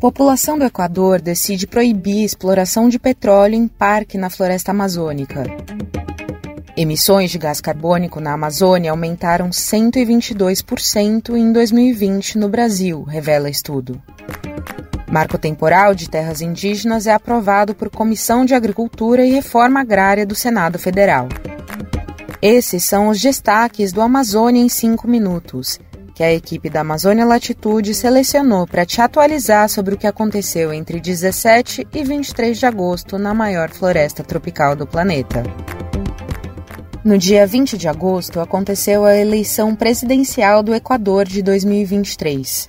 População do Equador decide proibir exploração de petróleo em parque na floresta amazônica. Emissões de gás carbônico na Amazônia aumentaram 122% em 2020 no Brasil, revela estudo. Marco temporal de terras indígenas é aprovado por Comissão de Agricultura e Reforma Agrária do Senado Federal. Esses são os destaques do Amazônia em 5 minutos que a equipe da Amazônia Latitude selecionou para te atualizar sobre o que aconteceu entre 17 e 23 de agosto na maior floresta tropical do planeta. No dia 20 de agosto aconteceu a eleição presidencial do Equador de 2023.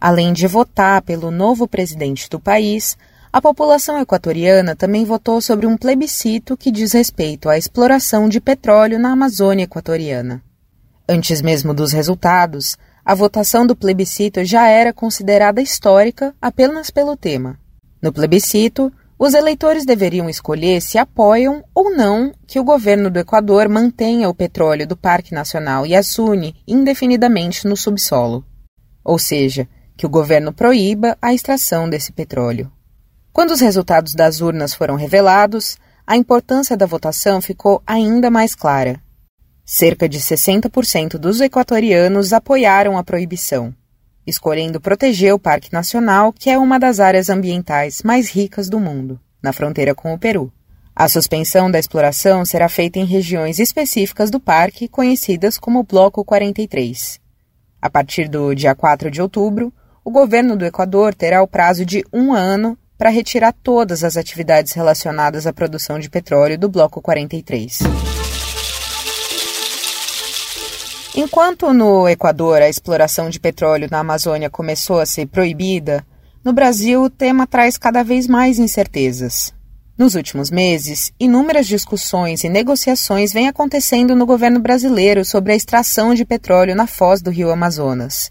Além de votar pelo novo presidente do país, a população equatoriana também votou sobre um plebiscito que diz respeito à exploração de petróleo na Amazônia equatoriana. Antes mesmo dos resultados, a votação do plebiscito já era considerada histórica apenas pelo tema. No plebiscito, os eleitores deveriam escolher se apoiam ou não que o governo do Equador mantenha o petróleo do Parque Nacional Yasuni indefinidamente no subsolo. Ou seja, que o governo proíba a extração desse petróleo. Quando os resultados das urnas foram revelados, a importância da votação ficou ainda mais clara. Cerca de 60% dos equatorianos apoiaram a proibição, escolhendo proteger o Parque Nacional, que é uma das áreas ambientais mais ricas do mundo, na fronteira com o Peru. A suspensão da exploração será feita em regiões específicas do parque, conhecidas como Bloco 43. A partir do dia 4 de outubro, o governo do Equador terá o prazo de um ano para retirar todas as atividades relacionadas à produção de petróleo do Bloco 43. Enquanto no Equador a exploração de petróleo na Amazônia começou a ser proibida, no Brasil o tema traz cada vez mais incertezas. Nos últimos meses, inúmeras discussões e negociações vêm acontecendo no governo brasileiro sobre a extração de petróleo na foz do rio Amazonas.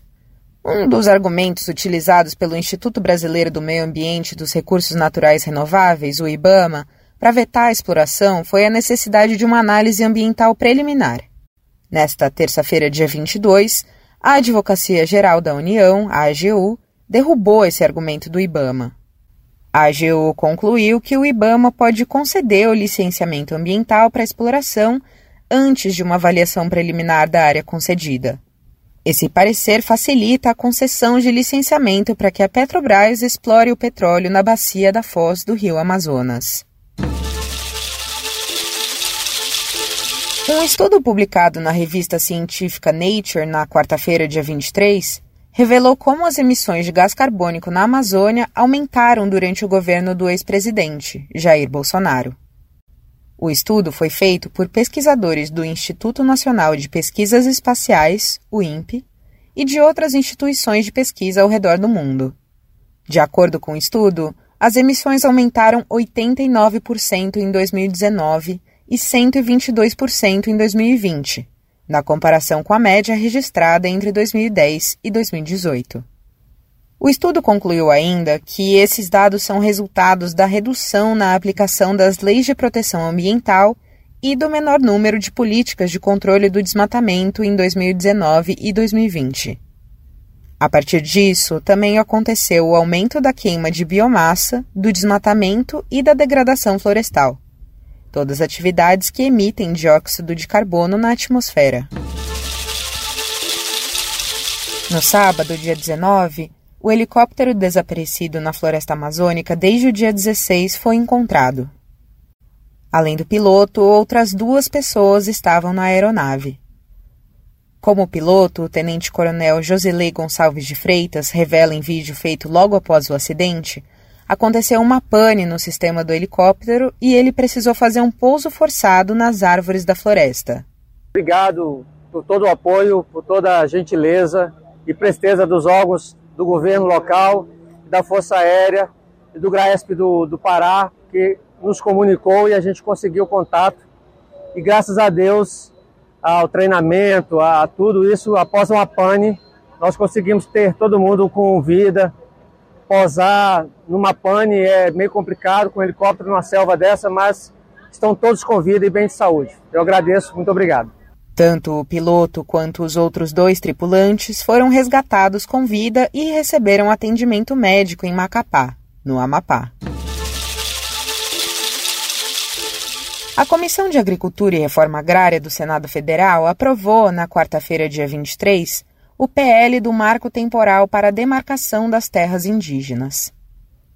Um dos argumentos utilizados pelo Instituto Brasileiro do Meio Ambiente e dos Recursos Naturais Renováveis, o IBAMA, para vetar a exploração foi a necessidade de uma análise ambiental preliminar. Nesta terça-feira, dia 22, a Advocacia Geral da União, a AGU, derrubou esse argumento do IBAMA. A AGU concluiu que o IBAMA pode conceder o licenciamento ambiental para exploração antes de uma avaliação preliminar da área concedida. Esse parecer facilita a concessão de licenciamento para que a Petrobras explore o petróleo na bacia da foz do rio Amazonas. Um estudo publicado na revista científica Nature na quarta-feira, dia 23, revelou como as emissões de gás carbônico na Amazônia aumentaram durante o governo do ex-presidente, Jair Bolsonaro. O estudo foi feito por pesquisadores do Instituto Nacional de Pesquisas Espaciais, o INPE, e de outras instituições de pesquisa ao redor do mundo. De acordo com o estudo, as emissões aumentaram 89% em 2019 e 122% em 2020, na comparação com a média registrada entre 2010 e 2018. O estudo concluiu ainda que esses dados são resultados da redução na aplicação das leis de proteção ambiental e do menor número de políticas de controle do desmatamento em 2019 e 2020. A partir disso, também aconteceu o aumento da queima de biomassa, do desmatamento e da degradação florestal todas atividades que emitem dióxido de carbono na atmosfera. No sábado, dia 19, o helicóptero desaparecido na floresta amazônica desde o dia 16 foi encontrado. Além do piloto, outras duas pessoas estavam na aeronave. Como piloto, o tenente-coronel Josilei Gonçalves de Freitas revela em vídeo feito logo após o acidente, aconteceu uma pane no sistema do helicóptero e ele precisou fazer um pouso forçado nas árvores da floresta. Obrigado por todo o apoio, por toda a gentileza e presteza dos órgãos do governo local, da Força Aérea e do GRAESP do, do Pará, que nos comunicou e a gente conseguiu contato. E graças a Deus, ao treinamento, a tudo isso, após uma pane, nós conseguimos ter todo mundo com vida, Posar numa pane é meio complicado com um helicóptero numa selva dessa, mas estão todos com vida e bem de saúde. Eu agradeço, muito obrigado. Tanto o piloto quanto os outros dois tripulantes foram resgatados com vida e receberam atendimento médico em Macapá, no Amapá. A Comissão de Agricultura e Reforma Agrária do Senado Federal aprovou, na quarta-feira, dia 23, o PL do Marco Temporal para a Demarcação das Terras Indígenas.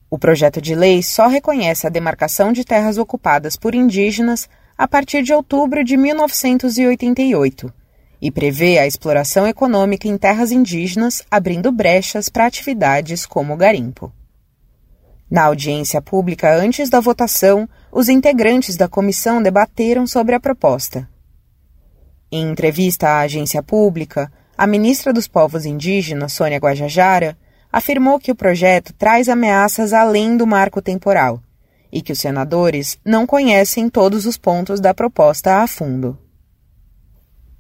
O projeto de lei só reconhece a demarcação de terras ocupadas por indígenas a partir de outubro de 1988 e prevê a exploração econômica em terras indígenas, abrindo brechas para atividades como o garimpo. Na audiência pública antes da votação, os integrantes da comissão debateram sobre a proposta. Em entrevista à agência pública, a ministra dos Povos Indígenas, Sônia Guajajara, afirmou que o projeto traz ameaças além do marco temporal e que os senadores não conhecem todos os pontos da proposta a fundo.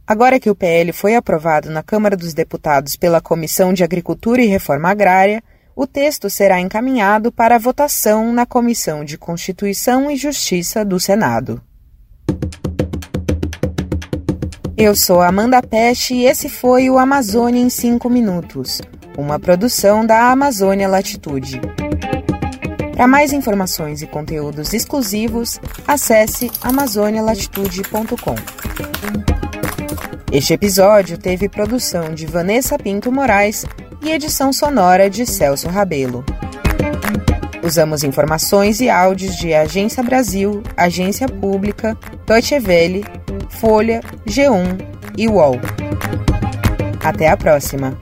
Agora que o PL foi aprovado na Câmara dos Deputados pela Comissão de Agricultura e Reforma Agrária, o texto será encaminhado para votação na Comissão de Constituição e Justiça do Senado. Eu sou Amanda Peste e esse foi o Amazônia em 5 Minutos, uma produção da Amazônia Latitude. Para mais informações e conteúdos exclusivos, acesse amazonialatitude.com. Este episódio teve produção de Vanessa Pinto Moraes e edição sonora de Celso Rabelo. Usamos informações e áudios de Agência Brasil, Agência Pública, Deutsche Welle, Folha, G1 e UOL. Até a próxima!